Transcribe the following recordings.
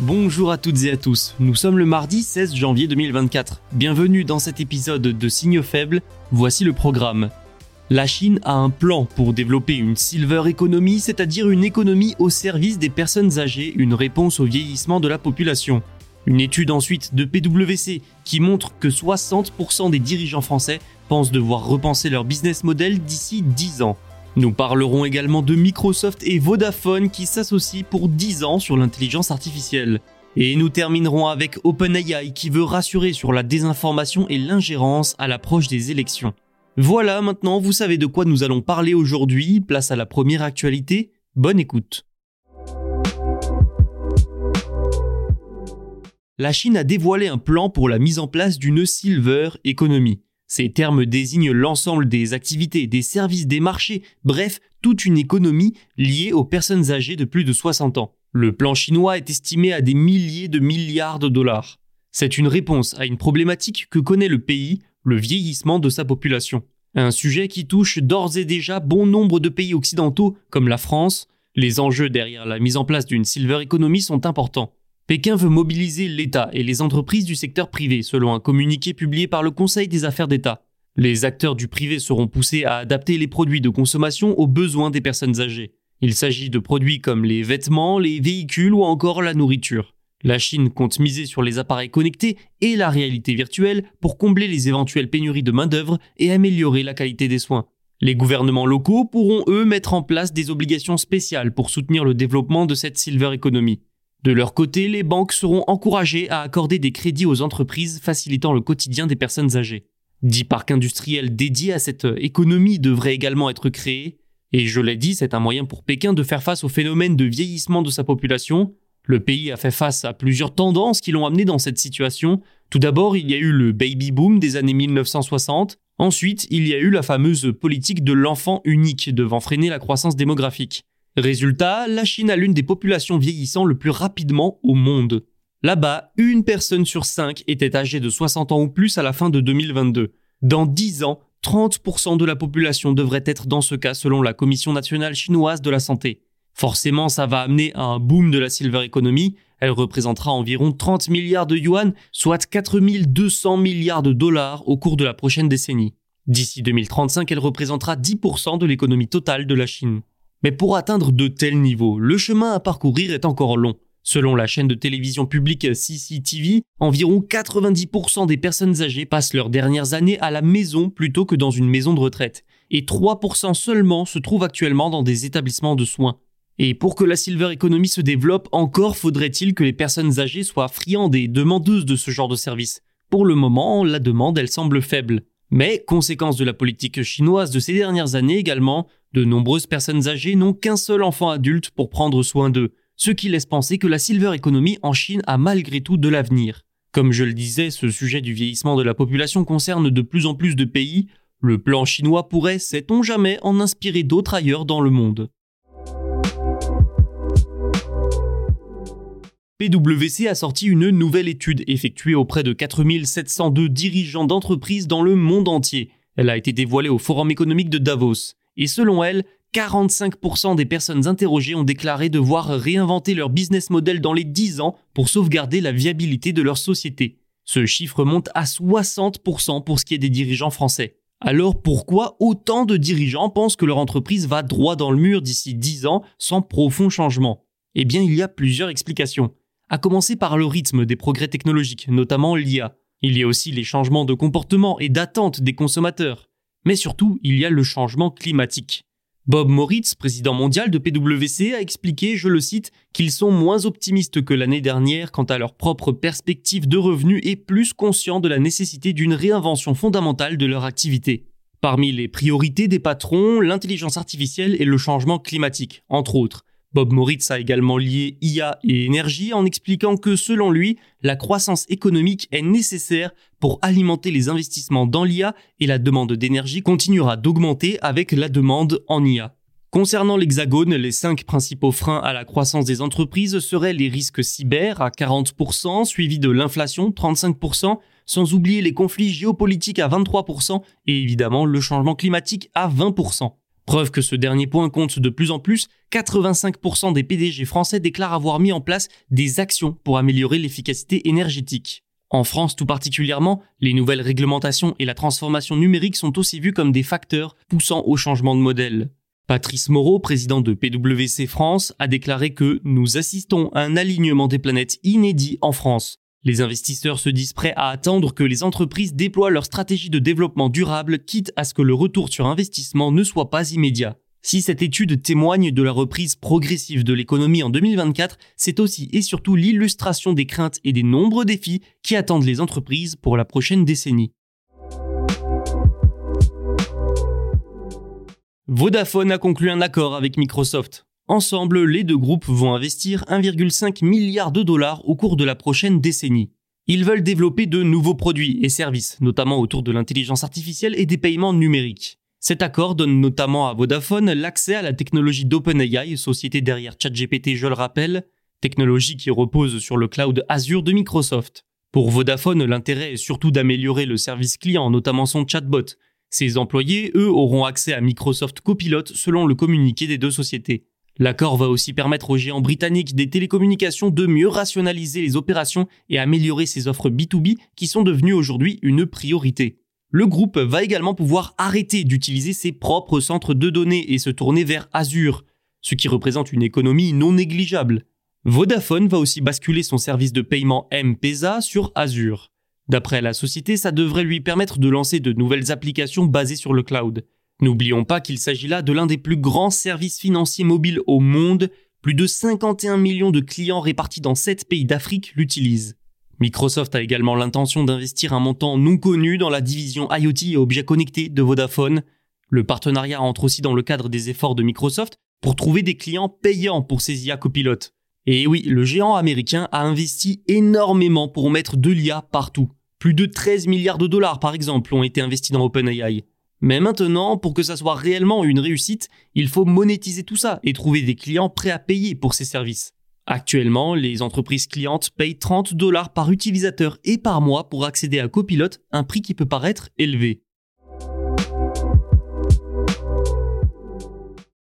Bonjour à toutes et à tous, nous sommes le mardi 16 janvier 2024. Bienvenue dans cet épisode de Signaux faibles, voici le programme. La Chine a un plan pour développer une silver economy, c'est-à-dire une économie au service des personnes âgées, une réponse au vieillissement de la population. Une étude ensuite de PwC qui montre que 60% des dirigeants français pensent devoir repenser leur business model d'ici 10 ans. Nous parlerons également de Microsoft et Vodafone qui s'associent pour 10 ans sur l'intelligence artificielle. Et nous terminerons avec OpenAI qui veut rassurer sur la désinformation et l'ingérence à l'approche des élections. Voilà, maintenant vous savez de quoi nous allons parler aujourd'hui, place à la première actualité, bonne écoute. La Chine a dévoilé un plan pour la mise en place d'une Silver Economy. Ces termes désignent l'ensemble des activités, des services, des marchés, bref, toute une économie liée aux personnes âgées de plus de 60 ans. Le plan chinois est estimé à des milliers de milliards de dollars. C'est une réponse à une problématique que connaît le pays, le vieillissement de sa population. Un sujet qui touche d'ores et déjà bon nombre de pays occidentaux comme la France. Les enjeux derrière la mise en place d'une silver economy sont importants. Pékin veut mobiliser l'État et les entreprises du secteur privé selon un communiqué publié par le Conseil des affaires d'État. Les acteurs du privé seront poussés à adapter les produits de consommation aux besoins des personnes âgées. Il s'agit de produits comme les vêtements, les véhicules ou encore la nourriture. La Chine compte miser sur les appareils connectés et la réalité virtuelle pour combler les éventuelles pénuries de main-d'œuvre et améliorer la qualité des soins. Les gouvernements locaux pourront eux mettre en place des obligations spéciales pour soutenir le développement de cette silver economy. De leur côté, les banques seront encouragées à accorder des crédits aux entreprises facilitant le quotidien des personnes âgées. Dix parcs industriels dédiés à cette économie devraient également être créés, et je l'ai dit, c'est un moyen pour Pékin de faire face au phénomène de vieillissement de sa population. Le pays a fait face à plusieurs tendances qui l'ont amené dans cette situation. Tout d'abord, il y a eu le baby boom des années 1960. Ensuite, il y a eu la fameuse politique de l'enfant unique devant freiner la croissance démographique. Résultat, la Chine a l'une des populations vieillissant le plus rapidement au monde. Là-bas, une personne sur cinq était âgée de 60 ans ou plus à la fin de 2022. Dans 10 ans, 30% de la population devrait être dans ce cas selon la Commission nationale chinoise de la santé. Forcément, ça va amener à un boom de la silver economy. Elle représentera environ 30 milliards de yuan, soit 4200 milliards de dollars au cours de la prochaine décennie. D'ici 2035, elle représentera 10% de l'économie totale de la Chine. Mais pour atteindre de tels niveaux, le chemin à parcourir est encore long. Selon la chaîne de télévision publique CCTV, environ 90% des personnes âgées passent leurs dernières années à la maison plutôt que dans une maison de retraite, et 3% seulement se trouvent actuellement dans des établissements de soins. Et pour que la silver economy se développe, encore faudrait-il que les personnes âgées soient friandes et demandeuses de ce genre de service. Pour le moment, la demande, elle semble faible. Mais, conséquence de la politique chinoise de ces dernières années également, de nombreuses personnes âgées n'ont qu'un seul enfant adulte pour prendre soin d'eux, ce qui laisse penser que la silver economy en Chine a malgré tout de l'avenir. Comme je le disais, ce sujet du vieillissement de la population concerne de plus en plus de pays. Le plan chinois pourrait, sait-on jamais, en inspirer d'autres ailleurs dans le monde. PwC a sorti une nouvelle étude effectuée auprès de 4702 dirigeants d'entreprises dans le monde entier. Elle a été dévoilée au Forum économique de Davos. Et selon elle, 45% des personnes interrogées ont déclaré devoir réinventer leur business model dans les 10 ans pour sauvegarder la viabilité de leur société. Ce chiffre monte à 60% pour ce qui est des dirigeants français. Alors pourquoi autant de dirigeants pensent que leur entreprise va droit dans le mur d'ici 10 ans sans profond changement? Eh bien il y a plusieurs explications. À commencer par le rythme des progrès technologiques, notamment l'IA. Il y a aussi les changements de comportement et d'attente des consommateurs. Mais surtout, il y a le changement climatique. Bob Moritz, président mondial de PwC, a expliqué, je le cite, qu'ils sont moins optimistes que l'année dernière quant à leur propre perspective de revenus et plus conscients de la nécessité d'une réinvention fondamentale de leur activité. Parmi les priorités des patrons, l'intelligence artificielle et le changement climatique, entre autres. Bob Moritz a également lié IA et énergie en expliquant que selon lui, la croissance économique est nécessaire pour alimenter les investissements dans l'IA et la demande d'énergie continuera d'augmenter avec la demande en IA. Concernant l'Hexagone, les cinq principaux freins à la croissance des entreprises seraient les risques cyber à 40%, suivis de l'inflation 35%, sans oublier les conflits géopolitiques à 23% et évidemment le changement climatique à 20%. Preuve que ce dernier point compte de plus en plus, 85% des PDG français déclarent avoir mis en place des actions pour améliorer l'efficacité énergétique. En France tout particulièrement, les nouvelles réglementations et la transformation numérique sont aussi vues comme des facteurs poussant au changement de modèle. Patrice Moreau, président de PwC France, a déclaré que nous assistons à un alignement des planètes inédit en France. Les investisseurs se disent prêts à attendre que les entreprises déploient leur stratégie de développement durable, quitte à ce que le retour sur investissement ne soit pas immédiat. Si cette étude témoigne de la reprise progressive de l'économie en 2024, c'est aussi et surtout l'illustration des craintes et des nombreux défis qui attendent les entreprises pour la prochaine décennie. Vodafone a conclu un accord avec Microsoft. Ensemble, les deux groupes vont investir 1,5 milliard de dollars au cours de la prochaine décennie. Ils veulent développer de nouveaux produits et services, notamment autour de l'intelligence artificielle et des paiements numériques. Cet accord donne notamment à Vodafone l'accès à la technologie d'OpenAI, société derrière ChatGPT, je le rappelle, technologie qui repose sur le cloud Azure de Microsoft. Pour Vodafone, l'intérêt est surtout d'améliorer le service client, notamment son chatbot. Ses employés, eux, auront accès à Microsoft Copilot selon le communiqué des deux sociétés. L'accord va aussi permettre aux géants britanniques des télécommunications de mieux rationaliser les opérations et améliorer ses offres B2B qui sont devenues aujourd'hui une priorité. Le groupe va également pouvoir arrêter d'utiliser ses propres centres de données et se tourner vers Azure, ce qui représente une économie non négligeable. Vodafone va aussi basculer son service de paiement M-Pesa sur Azure. D'après la société, ça devrait lui permettre de lancer de nouvelles applications basées sur le cloud. N'oublions pas qu'il s'agit là de l'un des plus grands services financiers mobiles au monde. Plus de 51 millions de clients répartis dans 7 pays d'Afrique l'utilisent. Microsoft a également l'intention d'investir un montant non connu dans la division IoT et objets connectés de Vodafone. Le partenariat entre aussi dans le cadre des efforts de Microsoft pour trouver des clients payants pour ses IA copilotes. Et oui, le géant américain a investi énormément pour mettre de l'IA partout. Plus de 13 milliards de dollars par exemple ont été investis dans OpenAI. Mais maintenant, pour que ça soit réellement une réussite, il faut monétiser tout ça et trouver des clients prêts à payer pour ces services. Actuellement, les entreprises clientes payent 30 dollars par utilisateur et par mois pour accéder à Copilot, un prix qui peut paraître élevé.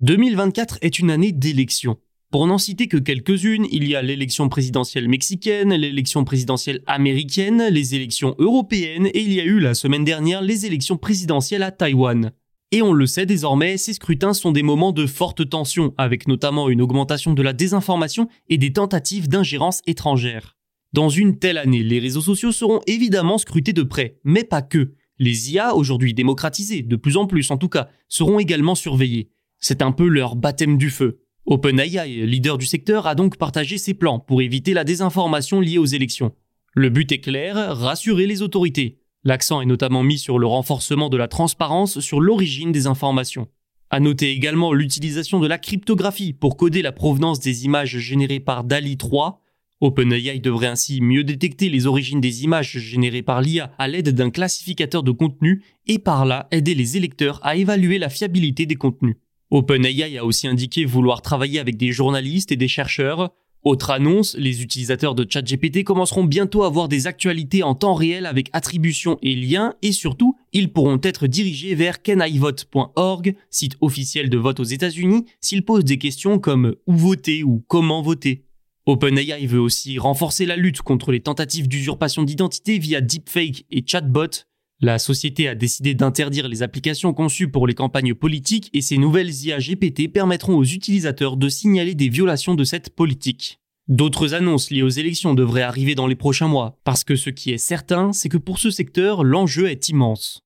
2024 est une année d'élection. Pour n'en citer que quelques-unes, il y a l'élection présidentielle mexicaine, l'élection présidentielle américaine, les élections européennes et il y a eu la semaine dernière les élections présidentielles à Taïwan. Et on le sait désormais, ces scrutins sont des moments de forte tension, avec notamment une augmentation de la désinformation et des tentatives d'ingérence étrangère. Dans une telle année, les réseaux sociaux seront évidemment scrutés de près, mais pas que. Les IA, aujourd'hui démocratisés, de plus en plus en tout cas, seront également surveillés. C'est un peu leur baptême du feu. OpenAI, leader du secteur, a donc partagé ses plans pour éviter la désinformation liée aux élections. Le but est clair, rassurer les autorités. L'accent est notamment mis sur le renforcement de la transparence sur l'origine des informations. À noter également l'utilisation de la cryptographie pour coder la provenance des images générées par DALI 3. OpenAI devrait ainsi mieux détecter les origines des images générées par l'IA à l'aide d'un classificateur de contenu et par là aider les électeurs à évaluer la fiabilité des contenus. OpenAI a aussi indiqué vouloir travailler avec des journalistes et des chercheurs. Autre annonce, les utilisateurs de ChatGPT commenceront bientôt à voir des actualités en temps réel avec attribution et liens et surtout, ils pourront être dirigés vers canivote.org, site officiel de vote aux États-Unis, s'ils posent des questions comme où voter ou comment voter. OpenAI veut aussi renforcer la lutte contre les tentatives d'usurpation d'identité via deepfake et chatbot La société a décidé d'interdire les applications conçues pour les campagnes politiques et ces nouvelles IA GPT permettront aux utilisateurs de signaler des violations de cette politique. D'autres annonces liées aux élections devraient arriver dans les prochains mois, parce que ce qui est certain, c'est que pour ce secteur, l'enjeu est immense.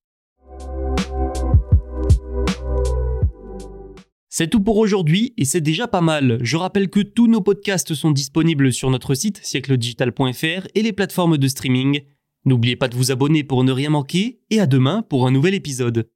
C'est tout pour aujourd'hui et c'est déjà pas mal. Je rappelle que tous nos podcasts sont disponibles sur notre site siècledigital.fr et les plateformes de streaming. N'oubliez pas de vous abonner pour ne rien manquer et à demain pour un nouvel épisode.